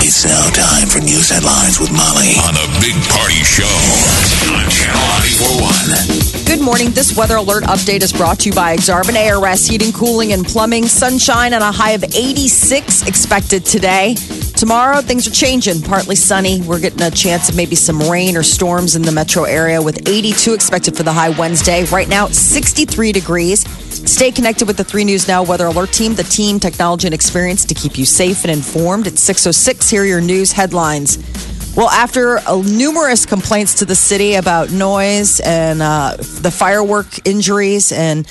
It's now time for news headlines with Molly on a big party show on Channel 941. Good morning. This weather alert update is brought to you by Exarban ARS Heating, Cooling, and Plumbing. Sunshine and a high of 86 expected today. Tomorrow, things are changing. Partly sunny. We're getting a chance of maybe some rain or storms in the metro area with 82 expected for the high Wednesday. Right now, 63 degrees. Stay connected with the 3 News Now Weather Alert Team, the team, technology, and experience to keep you safe and informed. It's 606. Here are your news headlines. Well, after uh, numerous complaints to the city about noise and uh, the firework injuries and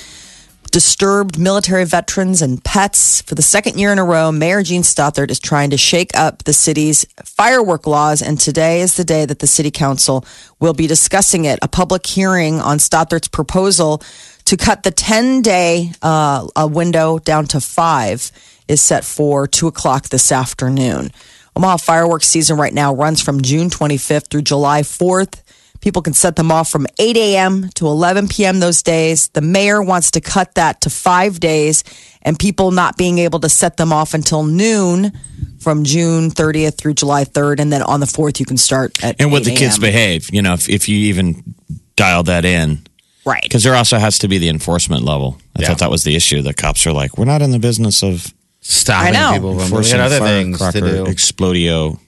disturbed military veterans and pets, for the second year in a row, Mayor Jean Stothert is trying to shake up the city's firework laws. And today is the day that the city council will be discussing it. A public hearing on Stothert's proposal to cut the 10 day uh, a window down to five is set for two o'clock this afternoon. Omaha fireworks season right now runs from June 25th through July 4th. People can set them off from 8 a.m. to 11 p.m. those days. The mayor wants to cut that to five days and people not being able to set them off until noon from June 30th through July 3rd. And then on the 4th, you can start at and would the kids behave? You know, if, if you even dial that in, Right. because there also has to be the enforcement level. I thought that was the issue. The cops are like, we're not in the business of Stopping I know. people from enforcing doing other things to do. explodio.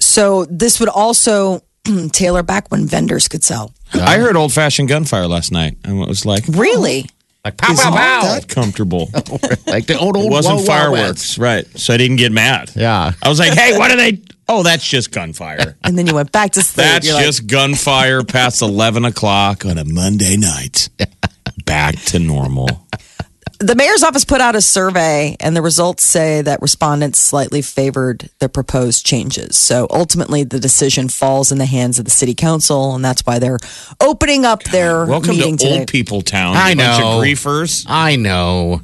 So this would also tailor back when vendors could sell. I heard old fashioned gunfire last night, and it was like, Really? Like pow, isn't pow, pow. that comfortable? Like the old, it old wasn't Wild Wild fireworks, right? So I didn't get mad. Yeah. I was like, hey, what are they? Oh, that's just gunfire. And then you went back to sleep. That's You're like, just gunfire past 11 o'clock on a Monday night. Back to normal. the mayor's office put out a survey, and the results say that respondents slightly favored the proposed changes. So ultimately, the decision falls in the hands of the city council, and that's why they're opening up their Welcome meeting to today. old people town. I you bunch know. of griefers. I know.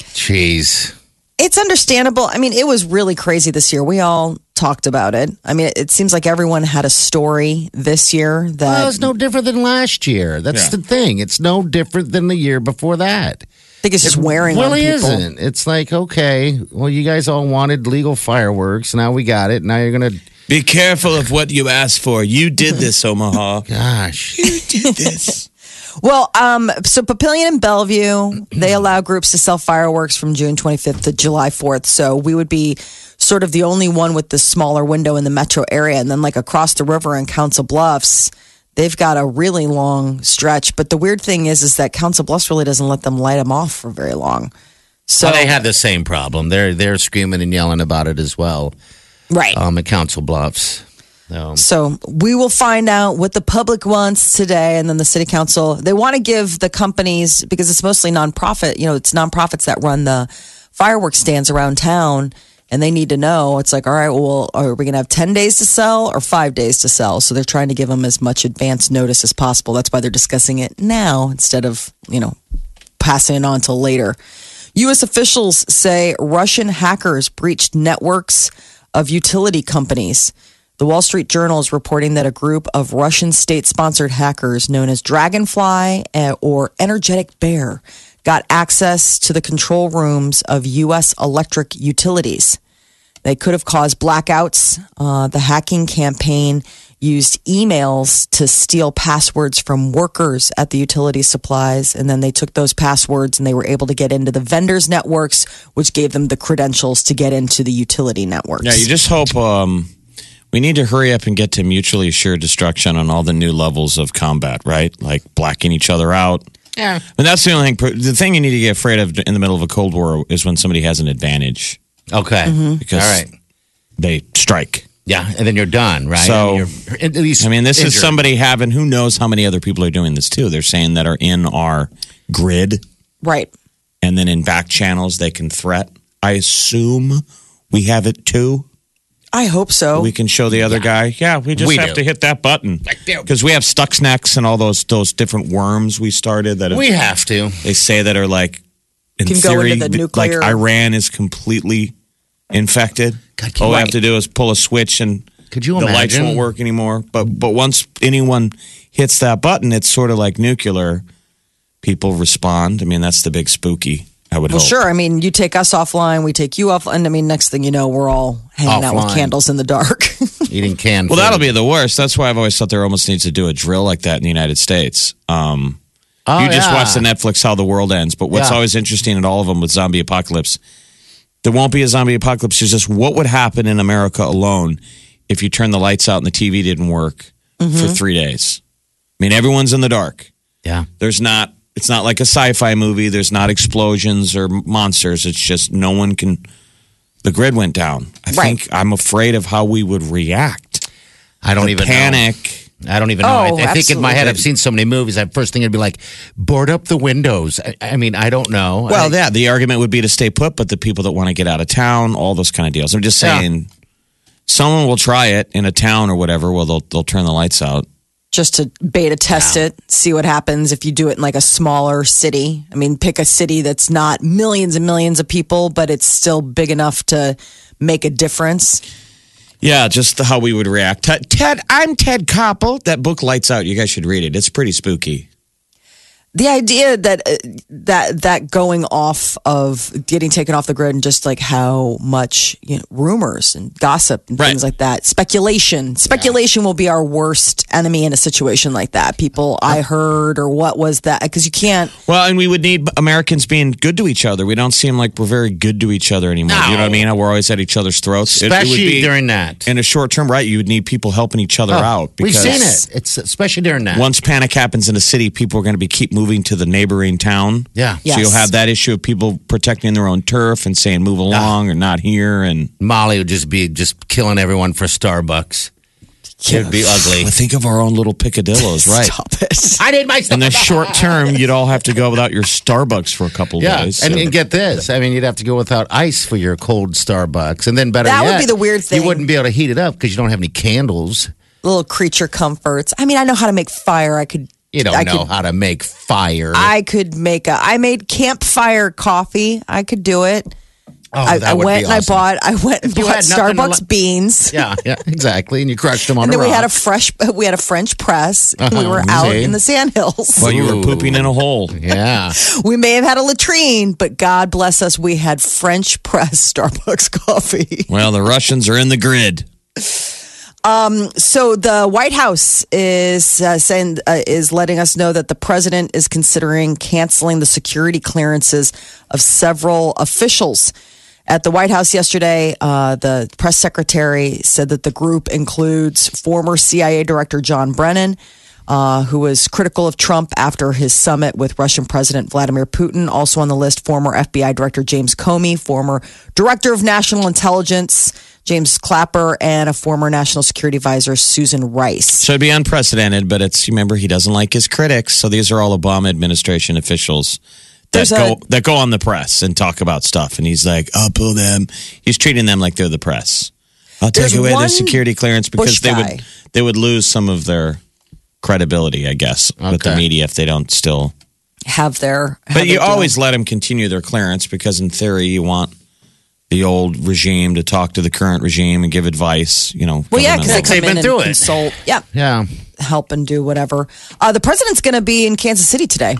Jeez. It's understandable. I mean, it was really crazy this year. We all talked about it. I mean, it seems like everyone had a story this year that Well, it's no different than last year. That's Yeah. the thing. It's no different than the year before that. I think it's just wearing on really people. isn't. It's like, okay, well, you guys all wanted legal fireworks. Now we got it. Now you're going to, Be careful of what you ask for. You did this, Omaha. gosh. You did this. Well, um, so Papillion and Bellevue, they allow groups to sell fireworks from June 25th to July 4th. So we would be sort of the only one with the smaller window in the metro area. And then, like across the river in Council Bluffs, they've got a really long stretch. But the weird thing is, is that Council Bluffs really doesn't let them light them off for very long. So Well, they have the same problem. They're they're screaming and yelling about it as well. right. Um, at Council Bluffs. So, So we will find out what the public wants today, and then the city council. They want to give the companies because it's mostly nonprofit. You know, it's nonprofits that run the fireworks stands around town, and they need to know. It's like, all right, well, are we going to have ten days to sell or five days to sell? So they're trying to give them as much advance notice as possible. That's why they're discussing it now instead of you know passing it on till later. U.S. officials say Russian hackers breached networks of utility companies. The Wall Street Journal is reporting that a group of Russian state sponsored hackers known as Dragonfly eh, or Energetic Bear got access to the control rooms of U.S. electric utilities. They could have caused blackouts. Uh, the hacking campaign used emails to steal passwords from workers at the utility supplies. And then they took those passwords and they were able to get into the vendors' networks, which gave them the credentials to get into the utility networks. Yeah, you just hope um, we need to hurry up and get to mutually assured destruction on all the new levels of combat, right? Like blacking each other out. Yeah. And that's the only thing. The thing you need to get afraid of in the middle of a Cold War is when somebody has an advantage Okay. Mm-hmm. because All right. they strike. Yeah, and then you're done, right? So- you're, at least I mean, this is somebody having who knows how many other people are doing this too. They're saying that are in our grid right. and then in back channels they can threat. I assume we have it too. I hope so. We can show the other guy. Yeah, we just We have do. to hit that button because we have Stuxnets and all those those different worms we started that We have to. they say that are like in Can go theory into the nuclear- like Iran is completely infected. God, all we you- have to do is pull a switch and Could you the lights won't work anymore. But but once anyone hits that button, it's sort of like nuclear. People respond. I mean, that's the big spooky. I would well, hope. sure. I mean, you take us offline, we take you offline. I mean, next thing you know, we're all hanging out with candles in the dark. Eating canned Well, food. that'll be the worst. That's why I've always thought there almost needs to do a drill like that in the United States. Um, Oh, you just yeah. watch the Netflix How the World Ends. But what's Yeah. always interesting in all of them with zombie apocalypse, there won't be a zombie apocalypse. It's just what would happen in America alone if you turned the lights out and the TV didn't work Mm-hmm. for three days. I mean, everyone's in the dark. Yeah. There's not. It's not like a sci-fi movie. There's not explosions or monsters. It's just no one can. The grid went down. I Right. think I'm afraid of how we would react. I don't The even know. panic. I don't even know. Oh, I, I oh, think in my head. I've seen so many movies. That first thing would be like, board up the windows. I, I mean, I don't know. Well, I, yeah, the argument would be to stay put, but the people that want to get out of town, all those kind of deals. I'm just Yeah. saying, someone will try it in a town or whatever. Well, they'll they'll turn the lights out. Just to beta test it, see what happens if you do it in like a smaller city. I mean, pick a city that's not millions and millions of people, but it's still big enough to make a difference. Yeah, just how we would react. Ted, Ted, I'm Ted Koppel. That book lights out. You guys should read it. It's pretty spooky. The idea that uh, that that going off of getting taken off the grid and just like how much you know, rumors and gossip and Right. things like that, speculation, speculation will be our worst enemy in a situation like that. People, I heard or what was that? Because you can't. Well, and we would need Americans being good to each other. We don't seem like we're very good to each other anymore. You know what I mean? We're always at each other's throats. It- it would especially be- during that. in a short term, right? You would need people helping each other Oh, out. We've because seen it. It's especially during that. Once panic happens in a city, people are going to be keep moving to the neighboring town. Yeah. So you'll have that issue of people protecting their own turf and saying move along or not here. And Molly would just be just killing everyone for Starbucks. It'd be ugly. Well, think of our own little picadillos, right? Stop it. I did my In the short term, you'd all have to go without your Starbucks for a couple Yeah, days. and, so- and get this. I mean, you'd have to go without ice for your cold Starbucks, and then better That would be the weird thing. You wouldn't be able to heat it up because you don't have any candles. Little creature comforts. I mean, I know how to make fire. I could. You don't I know could, how to make fire. I could make a. I made campfire coffee. I could do it. oh, I, that I would went be and I awesome. bought. I went and you bought had nothing Starbucks li- beans. Yeah, yeah, exactly. And you crushed them on And then a we had a fresh. We had a French press. We Uh-huh. were out See? in the sandhills. well, you were pooping in a hole. Yeah. We may have had a latrine, but God bless us, we had French press Starbucks coffee. Well, the Russians are in the grid. So the White House is uh, saying uh, is letting us know that the president is considering canceling the security clearances of several officials. At the White House yesterday, uh, the press secretary said that the group includes former CIA Director John Brennan, uh, who was critical of Trump after his summit with Russian President Vladimir Putin. Also on the list, former FBI Director James Comey, former Director of National Intelligence James Clapper, and a former National Security Advisor Susan Rice. So it'd be unprecedented, but it's remember he doesn't like his critics. So these are all Obama administration officials that There's a- go that go on the press and talk about stuff. And he's like, "I'll pull them." He's treating them like they're the press. I'll take There's away their security clearance because they guy. would they would lose some of their credibility, I guess, with the media if they don't still. Have their, have But you always let them continue their clearance because, in theory, you want the old regime to talk to the current regime and give advice. You know, Well, yeah, because they come They've been in and through it. consult. Yeah, Yeah. help and do whatever. Uh, the president's going to be in Kansas City today.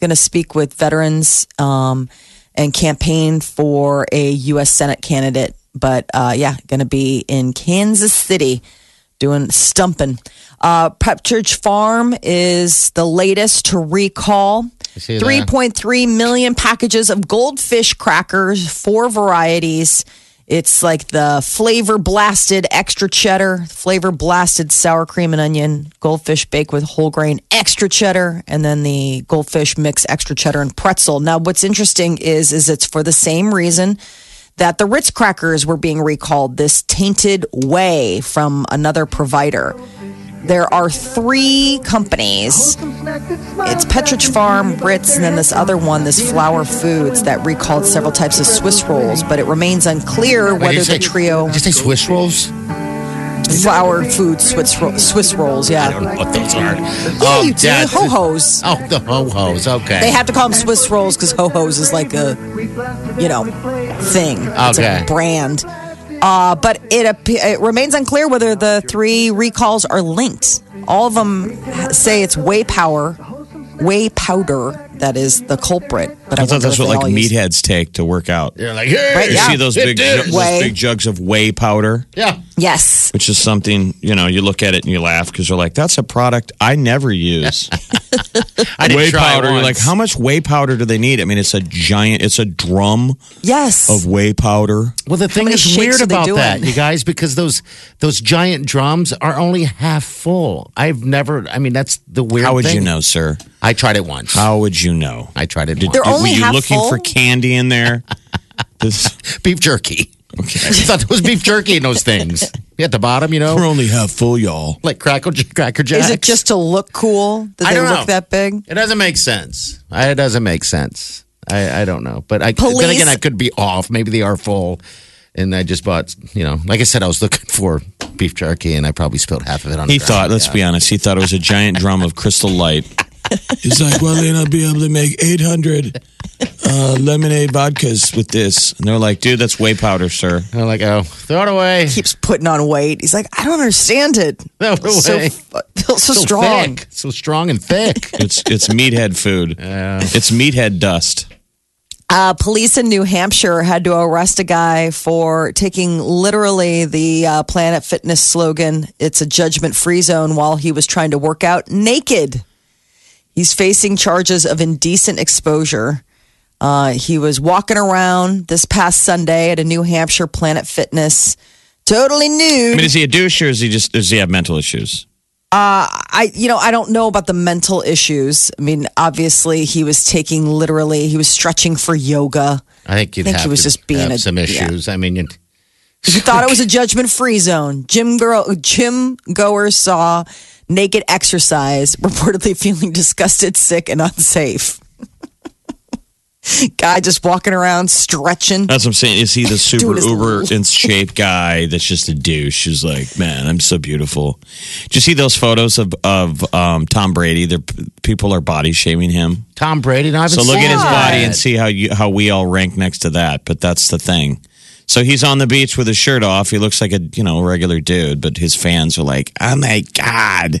Going to speak with veterans um, and campaign for a U.S. Senate candidate. But uh, yeah, going to be in Kansas City doing stumping. Uh, Pepperidge Farm is the latest to recall. See that. 3.3 million packages of goldfish crackers, four varieties. It's like the flavor blasted extra cheddar, flavor blasted sour cream and onion, goldfish baked with whole grain extra cheddar, and then the goldfish mix extra cheddar and pretzel. Now, what's interesting is is it's for the same reason that the Ritz crackers were being recalled, this tainted whey from another provider. There are three companies. It's Pepperidge Farm, Ritz, and then this other one, this Flower Foods, that recalled several types of Swiss rolls, but it remains unclear Wait, whether did the say- trio Did you say Swiss rolls? Flower Foods Swiss, ro- Swiss rolls, I don't yeah. know what those are. Yeah, oh, you do. yeah, Ho hos. Oh, the ho hos. Okay. They have to call them Swiss rolls because ho hos is like a, you know, thing. It's Okay. a brand. Uh, but it it remains unclear whether the three recalls are linked. All of them say it's whey power, whey powder that is the culprit. But I, I thought that's what like meatheads take to work out. You're like, hey, Right, You yeah. see those big, ju- those big jugs of whey powder, Yeah. Yes. which is something you know. You look at it and you laugh because you're like, "That's a product I never use." I did whey try powder. You're like, "How much whey powder do they need?" I mean, it's a giant. It's a drum Yes. of whey powder. Well, the thing many is weird about that, you guys, because those those giant drums are only half full. I've never. I mean, that's the weird. How would thing. you know, sir? I tried it once. How would you know? I tried it Did. They're did- only were you half looking for candy in there? This- beef jerky. Okay. I thought there was beef jerky in those things. At the bottom, you know, We're only half full, y'all. like cracker cracker jacks. Is it just to look cool that I they don't look know. that big? It doesn't make sense. I, it doesn't make sense. I, I don't know, but I then Police- again I could be off. Maybe they are full, and I just bought. You know, like I said, I was looking for beef jerky, and I probably spilled half of it on. He the thought, let's Yeah. be honest, he thought it was a giant drum of crystal light. He's like, well, then I'll be able to make 800 uh, lemonade vodkas with this. And they're like, dude, that's whey powder, sir. And I'm like, oh, throw it away. Keeps putting on weight. He's like, I don't understand it. Throw it So, away. fu- feels so, strong. thick. so strong and thick. It's it's meathead food. It's meathead dust. Uh, police in New Hampshire had to arrest a guy for taking literally the uh, Planet Fitness slogan, it's a judgment free zone, while he was trying to work out naked. He's facing charges of indecent exposure. Uh, he was walking around this past Sunday at a New Hampshire Planet Fitness, totally nude. I mean, is he a douche or is he just does he have mental issues? I, you know, I don't know about the mental issues. I mean, obviously, he was taking literally, he was stretching for yoga. I think you'd think have he was to just being have a- some yeah. issues. I mean, you He thought it was a judgment free zone. Jim girl, gym goers saw naked exercise, reportedly feeling disgusted, sick, and unsafe. Guy just walking around stretching. That's what I'm saying. Is he the super uber in shape guy that's just a douche? Who's like, man, I'm so beautiful. Did you see those photos of of um, Tom Brady? They're, people are body shaming him. Tom Brady. No, I haven't So look at his body and see how you how we all rank next to that. But that's the thing. So he's on the beach with his shirt off. He looks like a you know regular dude, but his fans are like, "Oh my god,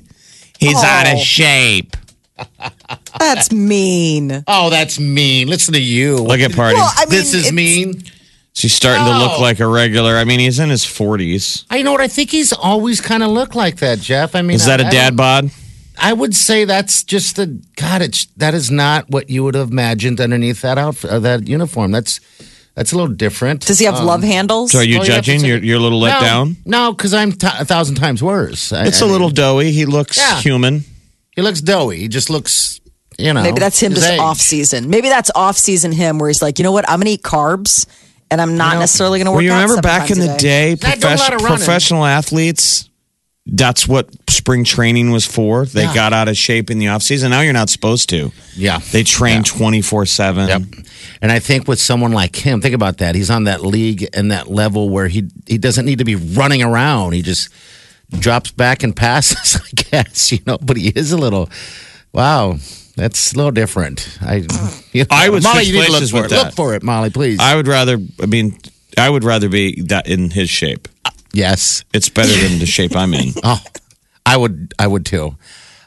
he's out Oh. of shape." That's mean. Oh, that's mean. Listen to you. Look at party. Well, I mean, this is it's- mean. She's starting to look Oh. like a regular. I mean, he's in his forties. I know what I think. He's always kind of looked like that, Jeff. I mean, Is that a a dad bod? I would say that's just the God. It's that is not what you would have imagined underneath that outfit, uh, that uniform. That's that's a little different. Does he have love um, handles? So are you Well, you have to judging? say- You're, you're a little let no, down. No, because I'm t- a thousand times worse. I- It's I a little doughy. He looks Yeah. human. He looks doughy. He just looks. You know, Maybe that's him just age. off season. Maybe that's off season him where he's like, you know what? I'm going to eat carbs and I'm not You know, necessarily going to work Well, you remember back in the a day, I do a lot profes- professional athletes. That's what spring training was for. They Yeah. got out of shape in the off season. Now you're not supposed to. Yeah. They train twenty four seven. Yep. And I think with someone like him, think about that. He's on that league and that level where he he doesn't need to be running around. He just drops back and passes, I guess, you know, but he is a little wow. That's a little different. I you know, I would Molly, you need to look for it. that. Look for it, Molly, please. I would rather. I mean, I would rather be that in his shape. Yes. It's better than the shape I'm in. Oh, I would I would too.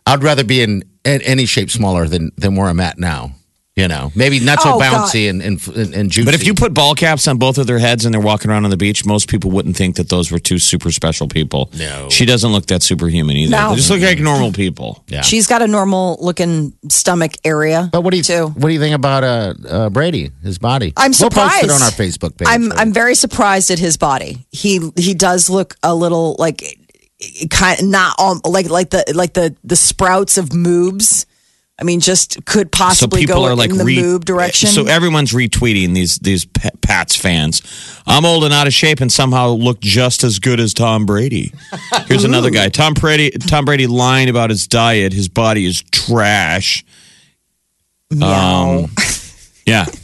I'd rather be in, in any shape smaller than than where I'm at now. You know, maybe not so Oh, bouncy and, and and and juicy. But if you put ball caps on both of their heads and they're walking around on the beach, most people wouldn't think that those were two super special people. No. She doesn't look that superhuman either. No. They just look like normal people. yeah. She's got a normal looking stomach area. But what do you too? what do you think about uh, uh, Brady? His body? I'm We'll surprised. post it on our Facebook page. I'm right? I'm very surprised at his body. He he does look a little like kind not um, like like the like the the sprouts of moobs. I mean, just could possibly people go are like in the re- direction. So everyone's retweeting these these P- Pats fans. I'm old and out of shape, and somehow look just as good as Tom Brady. Here's another guy. Tom Brady. Tom Brady lying about his diet. His body is trash. Meow. Um, Yeah.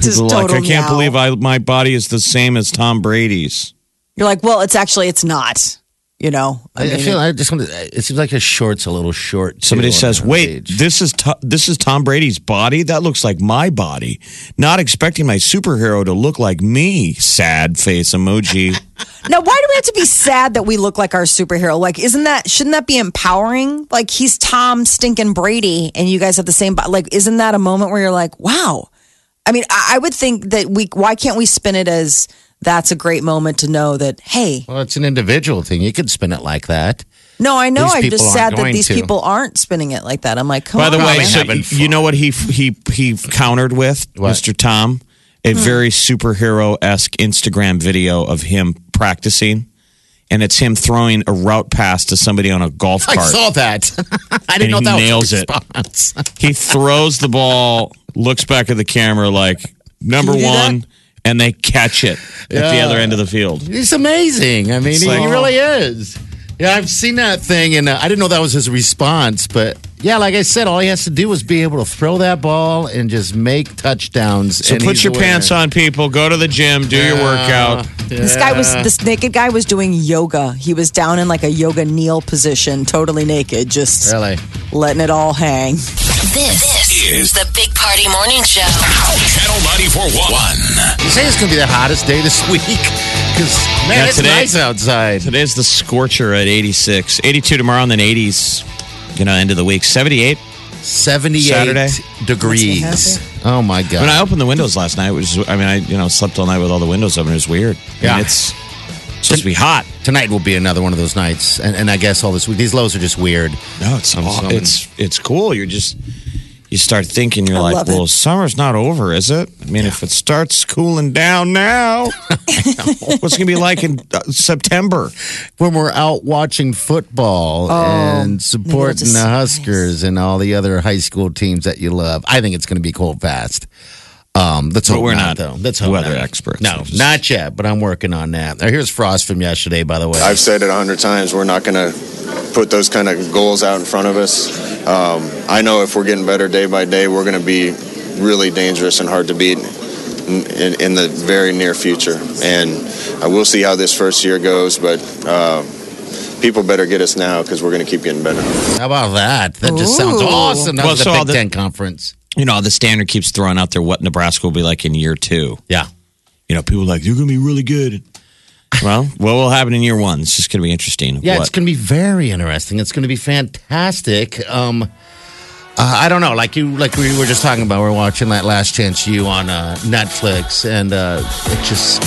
Just are like, I can't meow. believe I my body is the same as Tom Brady's. You're like, well, it's actually it's not. You know, I, I mean, feel I just want to. It seems like his short's a little short. too, Somebody on says, "Wait, page. this is to- this is Tom Brady's body. That looks like my body. Not expecting my superhero to look like me." Sad face emoji. Now, why do we have to be sad that we look like our superhero? Like, isn't that shouldn't that be empowering? Like, he's Tom stinking Brady, and you guys have the same. Like, isn't that a moment where you're like, wow? I mean, I, I would think that we. Why can't we spin it as that's a great moment to know that? Hey, Well, it's an individual thing. You could spin it like that. no, I know. I'm just sad that these to. people aren't spinning it like that. I'm like, come By on. the way, so you know what he he he countered with, What? Mr. Tom, a hmm. very superhero esque Instagram video of him practicing, and it's him throwing a route pass to somebody on a golf cart. I saw that. I didn't And know he that nails was a it. response. he throws the ball, looks back at the camera like number one. that? And they catch it at the other end of the field. He's amazing. I mean, he, like- he really is. Yeah, I've seen that thing, and uh, I didn't know that was his response. But yeah, like I said, all he has to do is be able to throw that ball and just make touchdowns. So put your pants on, people. Go to the gym, do your workout. This guy was this naked guy was doing yoga. He was down in like a yoga kneel position, totally naked, just Really? letting it all hang. This, is the Big Party Morning Show. Channel 94.1. You say it's going to be the hottest day this week? Because, man, Yeah, it's today- nice outside. Today's the scorcher at 86, 82 tomorrow, and then 80s. You know, end of the week, 78. 78 Saturday? degrees. Oh, my God. When I opened the windows last night, which is, I mean, I you know slept all night with all the windows open. It was weird. I mean, Yeah. it's supposed to be hot. Tonight will be another one of those nights. And, and I guess all this week, these lows are just weird. No, it's I'm aw- assuming. it's it's cool. You're just you start thinking. You're I like, well, it. summer's not over, is it? I mean, if it starts cooling down now, what's it gonna be like in uh, September? when we're out watching football and supporting the Huskers and all the other high school teams that you love, I think it's going to be cold fast. Um, let's But we're not, not though. Let's hope weather not. experts. No, Just- not yet. But I'm working on that. Now, here's Frost from yesterday, by the way. I've said it a hundred times. We're not going to put those kind of goals out in front of us. Um, I know if we're getting better day by day, we're going to be really dangerous and hard to beat in, in, in the very near future. And uh, we'll see how this first year goes, but uh, people better get us now because we're going to keep getting better. How about that? That just sounds awesome. That Well, was the so Big the- Ten conference. You know, the standard keeps throwing out there what Nebraska will be like in year two. Yeah. You know, people are like you're gonna be really good. Well, what will happen in year one? It's just gonna be interesting. Yeah, What- it's going to be very interesting. It's going to be fantastic. Um, uh, I don't know, like you, like we were just talking about. We're watching that Last Chance U on uh, Netflix, and uh, it just.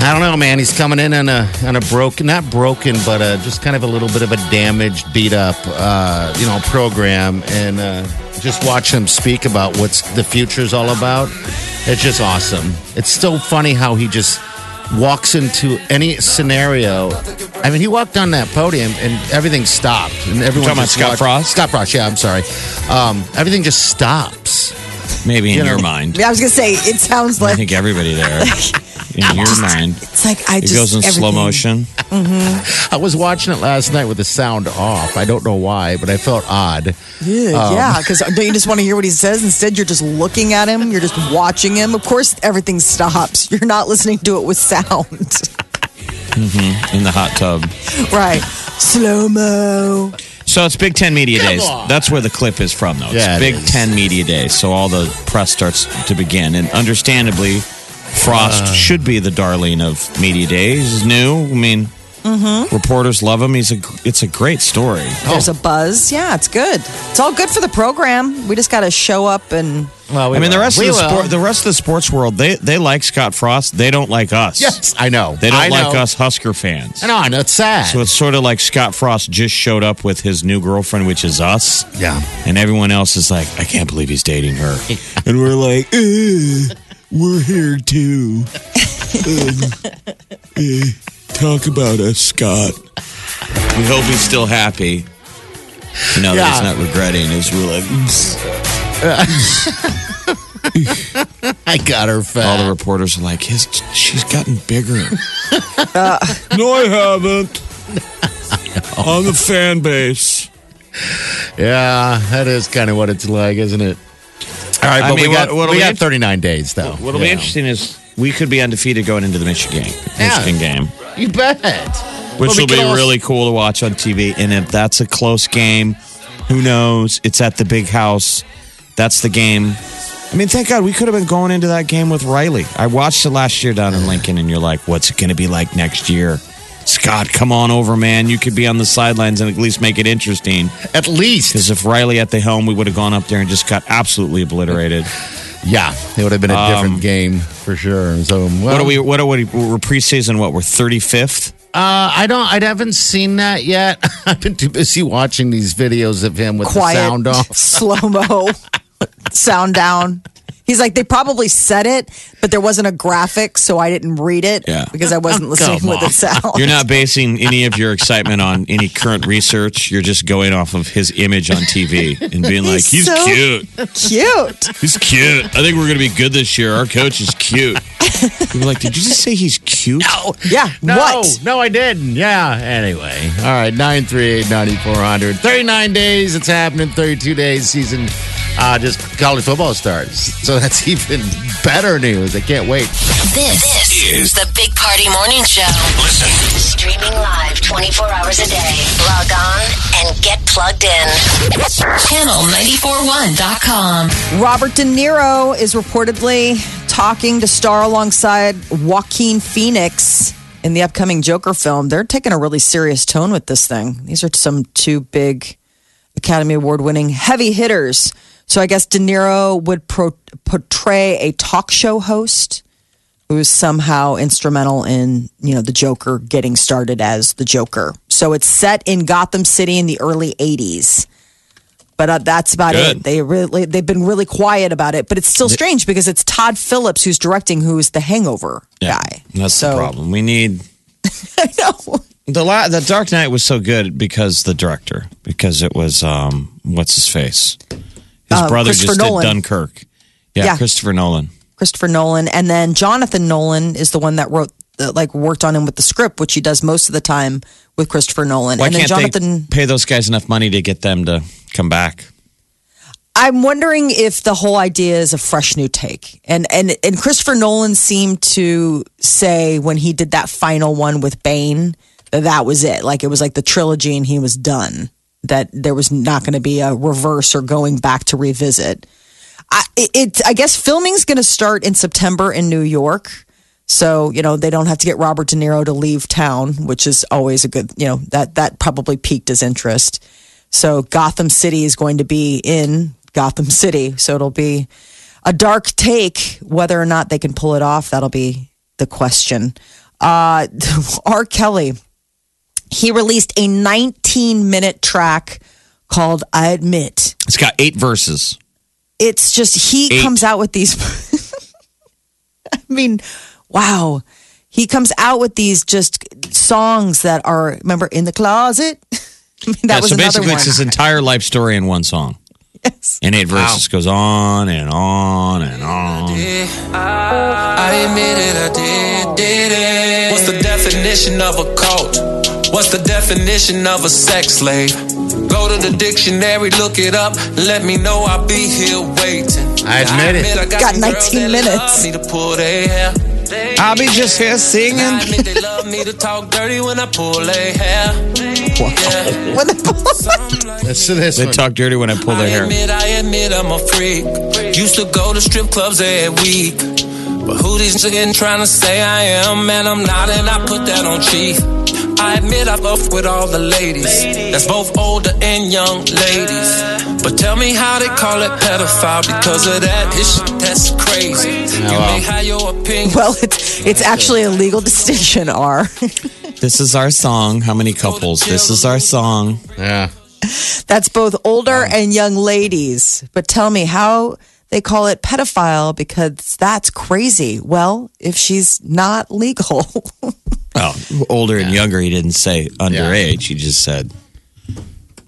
I don't know, man. He's coming in on a on a broken, not broken, but uh, just kind of a little bit of a damaged, beat up, uh, you know, program, and uh, just watch him speak about what's the future's all about. It's just awesome. It's so funny how he just walks into any scenario. I mean, he walked on that podium and everything stopped, and everyone talking about Scott watched- Frost? Scott Frost, yeah, I'm sorry. Um, everything just stops. maybe in you your know. mind. I was gonna say it sounds like. I think everybody there in your mind. it's like I It just goes in slow everything- motion. Mm-hmm. I was watching it last night with the sound off. I don't know why, but I felt odd. Yeah, Um, yeah, because uh, don't you just want to hear what he says? Instead, you're just looking at him. You're just watching him. Of course, everything stops. You're not listening to it with sound, mm-hmm. in the hot tub. right? Slow mo. So it's Big Ten Media Come Days. on. That's where the clip is from, though. Yeah, it it's Big is. Ten Media Days. So all the press starts to begin. And understandably, Frost Uh. should be the darling of Media Days. He's new. I mean, Mm-hmm. reporters love him. He's a. It's a great story. There's a buzz. Yeah, it's good. It's all good for the program. We just got to show up and Well, we I mean, the rest We of the will. sport, the rest of the sports world, they they like Scott Frost. They don't like us. Yes, I know. They don't I like know. us Husker fans. I know. I know. It's sad. So it's sort of like Scott Frost just showed up with his new girlfriend, which is us. yeah. And everyone else is like, I can't believe he's dating her. and we're like, "Uh, we're here too. Um, uh, talk about us, Scott. We hope he's still happy. You know, that he's not regretting. He's really like, I got her fat. all the reporters are like, his, she's gotten bigger. no, I haven't. On the fan base. yeah, that is kind of what it's like, isn't it? All right, I but mean, we got, what- we got int- 39 days, though. What'll be interesting is we could be undefeated going into the Michigan game. Yeah. Michigan game. You bet. which Well, will be also- really cool to watch on TV. And if that's a close game, who knows? It's at the big house. That's the game. I mean, thank God we could have been going into that game with Riley. I watched it last year down in Lincoln, and you're like, what's it going to be like next year? Scott, come on over, man. You could be on the sidelines and at least make it interesting. At least. Because if Riley at the helm, we would have gone up there and just got absolutely obliterated. Yeah, it would have been a different game for sure. So, well, Um, what are we? What are we? We're preseason. What? We're thirty fifth. Uh, I don't. I haven't seen that yet. I've been too busy watching these videos of him with the quiet, sound off. slow mo, sound down. He's like, they probably said it, but there wasn't a graphic, so I didn't read it Yeah. because I wasn't oh, listening Come with the on. sound. You're not basing any of your excitement on any current research. You're just going off of his image on TV and being like, He's he's so- cute. cute. He's cute. I think we're going to be good this year. Our coach is cute. You're like, did you just say he's cute? No, Yeah. no, What? no, I didn't. Yeah. Anyway, all right. Nine three eight ninety four hundred. Thirty nine days. It's happening. Thirty two days. Season. Uh, just college football starts. So that's even better news. I can't wait. This, this is the Big Party Morning Show. Listen. Streaming live 24 hours a day. Log on and get plugged in. Channel941.com. Robert De Niro is reportedly talking to star alongside Joaquin Phoenix in the upcoming Joker film. They're taking a really serious tone with this thing. These are some two big Academy Award winning heavy hitters. So I guess De Niro would pro- portray a talk show host who's somehow instrumental in, you know, the Joker getting started as the Joker. So it's set in Gotham City in the early 80s. But uh, that's about Good. it. They really they've been really quiet about it, but it's still strange because it's Todd Phillips who's directing who's the Hangover guy. That's So- the problem. We need I know. the la- the Dark Knight was so good because the director because it was um what's his face his Uh, brother just Nolan. did Dunkirk. Yeah, Yeah. Christopher Nolan. Christopher Nolan, and then Jonathan Nolan is the one that wrote, like, worked on him with the script, which he does most of the time with Christopher Nolan. Why and then can't Jonathan, they pay those guys enough money to get them to come back? I'm wondering if the whole idea is a fresh new take. And and and Christopher Nolan seemed to say when he did that final one with Bane that that was it. Like it was like the trilogy and he was done. That there was not going to be a reverse or going back to revisit. I it, I guess filming's going to start in September in New York. So, you know, they don't have to get Robert De Niro to leave town, which is always a good, you know, that that probably piqued his interest. So Gotham City is going to be in Gotham City. So it'll be a dark take. Whether or not they can pull it off, that'll be the question. Uh, R. Kelly, he released a 19 minute track called I Admit. It's got eight verses. It's just, he Eight. comes out with these. I mean, wow. He comes out with these just songs that are, remember, in the closet? I mean, that yeah, was so basically, one. it's his entire life story in one song. Yes. In eight verses, goes on and on and on. I admit it, I did, did it. What's the definition of a cult? What's the definition of a sex slave? Go to the dictionary, look it up. Let me know I'll be here waiting. I admit it. I Got some girls 19 minutes. Love me to pull their hair. I'll be just here I singing. admit they love me to talk dirty when I pull their hair. Yeah. When- Listen to this They one. talk dirty when I pull their I hair. admit, I admit I'm a freak. Used to go to strip clubs every week. But who these niggas trying to say I am? Man, I'm not, and I put that on chief. I admit I fuck with all the ladies. That's both older and young ladies. But tell me how they call it pedophile because of that. It's shit that's crazy. You oh, wow. may have your opinion. well, it's it's actually a legal distinction. R. This is our song. How many couples? This is our song. Yeah. That's both older and young ladies. But tell me how they call it pedophile because that's crazy. Well, if she's not legal, Well, older and younger. He didn't say underage. He just said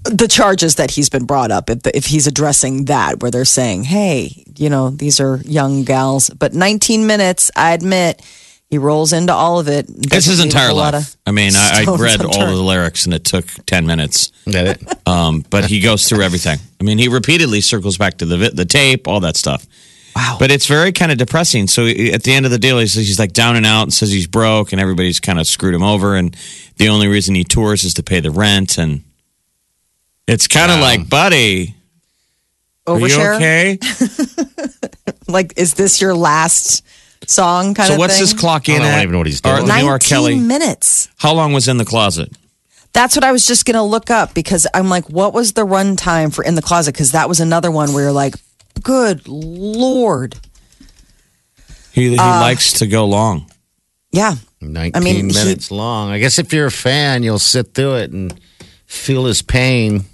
the charges that he's been brought up if, if he's addressing that where they're saying hey you know these are young gals but 19 minutes i admit he rolls into all of it It's Doesn't his entire life. of I mean, I, I read all of the lyrics and it took 10 minutes. That it? Um, but he goes through everything. I mean, he repeatedly circles back to the the tape, all that stuff. Wow But it's very kind of depressing. So at the end of the deal, he says he's like down and out and says he's broke and everybody's kind of screwed him over. And the only reason he tours is to pay the rent. And it's kind of Wow. like, buddy, are you okay? like is this your last song kind So of what's thing this clock in I don't at? even know what he's doing. the new 19 R. Kelly. minutes How long was in the closet? That's what I was just going to look up because I'm like, what was the run time for In the Closet? Because that was another one where you're like, good Lord. He, he Uh, likes to go long. Yeah. 19 I mean, he- minutes long. I guess if you're a fan, you'll sit through it and feel his pain.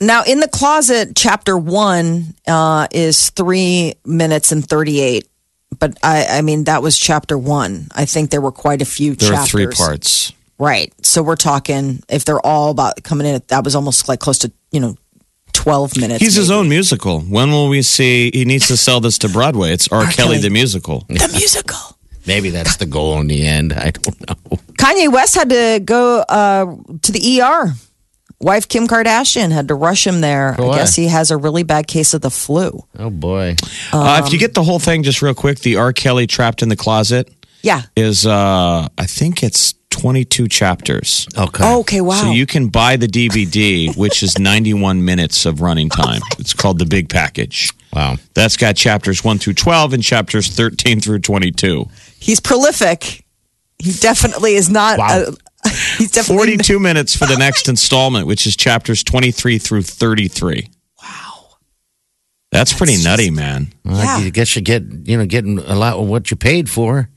Now, In the Closet, chapter one uh, is three minutes and 38. But I, I mean, that was chapter one. I think there were quite a few There chapters. are three parts. Right. So we're talking, if they're all about coming in, that was almost like close to, you know, 12 minutes. He's his own musical. When will we see? He needs to sell this to Broadway. It's R. R. Kelly Kelly. the musical. The musical. Maybe that's the goal in the end. I don't know. Kanye West had to go uh, to the ER. Wife Kim Kardashian had to rush him there. For I guess he has a really bad case of the flu. Oh, boy. uh, Um, if you get the whole thing, just real quick, the R. Kelly trapped in the closet Yeah. is, uh, I think it's 22 chapters. Okay. Oh, okay. Wow. So you can buy the DVD, which is 91 minutes of running oh time. It's called the Big Package. Wow. That's got chapters 1 through 12 and chapters 13 through 22. he's prolific. He definitely is not. Wow. A, he's definitely 42 minutes for the oh next installment, which is chapters 23 through 33. Wow. That's, pretty nutty, man. Well, Yeah. I guess you get, you know, getting a lot of what you paid for.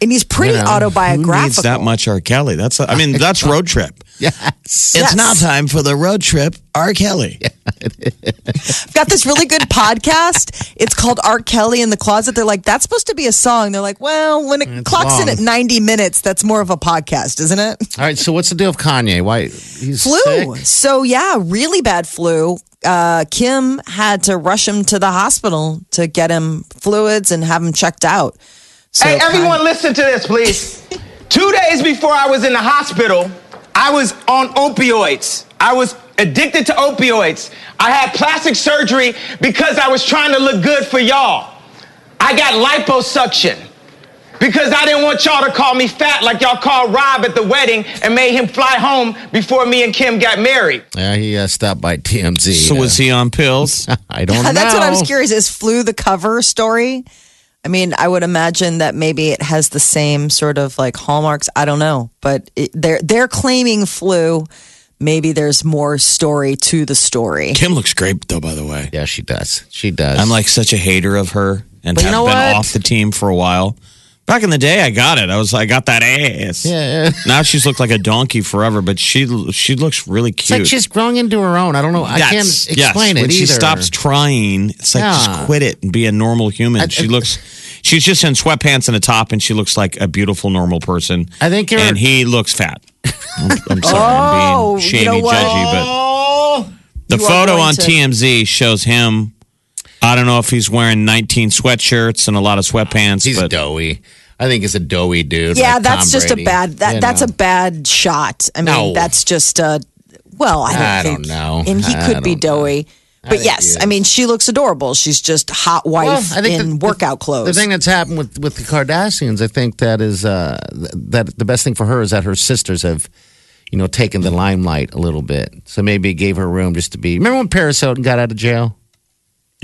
And he's pretty You know, Who autobiographical. needs that much R. Kelly? That's, I mean, that's road trip. Yes. Yes. now time for the road trip, R. Kelly. I've got this really good podcast. It's called R. Kelly in the Closet. They're like, that's supposed to be a song. They're like, well, when it It's clocks in at 90 minutes, that's more of a podcast, isn't it? All right. So what's the deal with Kanye? Why he's flu. sick? So yeah, really bad flu. Uh, Kim had to rush him to the hospital to get him fluids and have him checked out. So Hey, everyone, Kanye- listen to this, please. Two days before I was in the hospital, I was on opioids. I was addicted to opioids. I had plastic surgery because I was trying to look good for y'all. I got liposuction because I didn't want y'all to call me fat like y'all called Rob at the wedding and made him fly home before me and Kim got married. Yeah, he uh, stopped by TMZ. So was he on pills? I don't know. That's what I was curious. Is flu the cover story? I mean, I would imagine that maybe it has the same sort of like hallmarks. I don't know, but it, they're they're claiming flu. Maybe there's more story to the story. Kim looks great, though, by the way. Yeah, she does. She does. I'm like such a hater of her and But you have know been what? off the team for a while. Back in the day, I got it. I was, I got that ass. yeah. Now she's looked like a donkey forever, but she she looks really It's cute. like she's growing into her own. I don't know. I can't explain yes. it When she stops trying, it's like Yeah. just quit it and be a normal human. I- she I- looks. She's just in sweatpants and a top, and she looks like a beautiful normal person. I think and he looks fat. I'm, I'm sorry, Oh, I'm being oh, shamey, you know judgy, but oh, the You photo on to- TMZ shows him. I don't know if he's wearing 19 sweatshirts and a lot of sweatpants, he's but doughy. I think it's a doughy dude. Yeah, like that's Tom just Brady, a bad that you that's know. a bad shot. I mean, No. that's just a well, I don't I think don't know. And he I could be don't know. doughy. But think yes, I mean, she looks adorable. She's just hot wife Well, I think in the- workout clothes. The thing that's happened with with the Kardashians, I think that is uh, that the best thing for her is that her sisters have, you know, taken the limelight a little bit. So maybe it gave her room just to be. Remember when Paris Hilton got out of jail?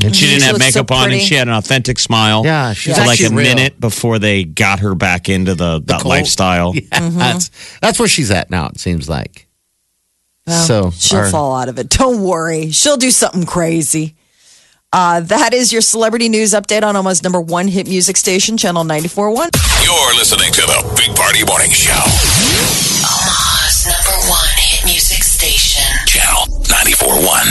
And she, she didn't have makeup so on, and she had an authentic smile. Yeah, she was like a real. minute before they got her back into the, the that lifestyle. Yeah, mm-hmm. that's that's where she's at now. It seems like. Well, so she'll our, fall out of it. Don't worry, she'll do something crazy. Uh, that is your celebrity news update on Oma's number one hit music station, Channel 94.1. You're listening to the Big Party Morning Show. Omaha's number one hit music station, Channel 94.1.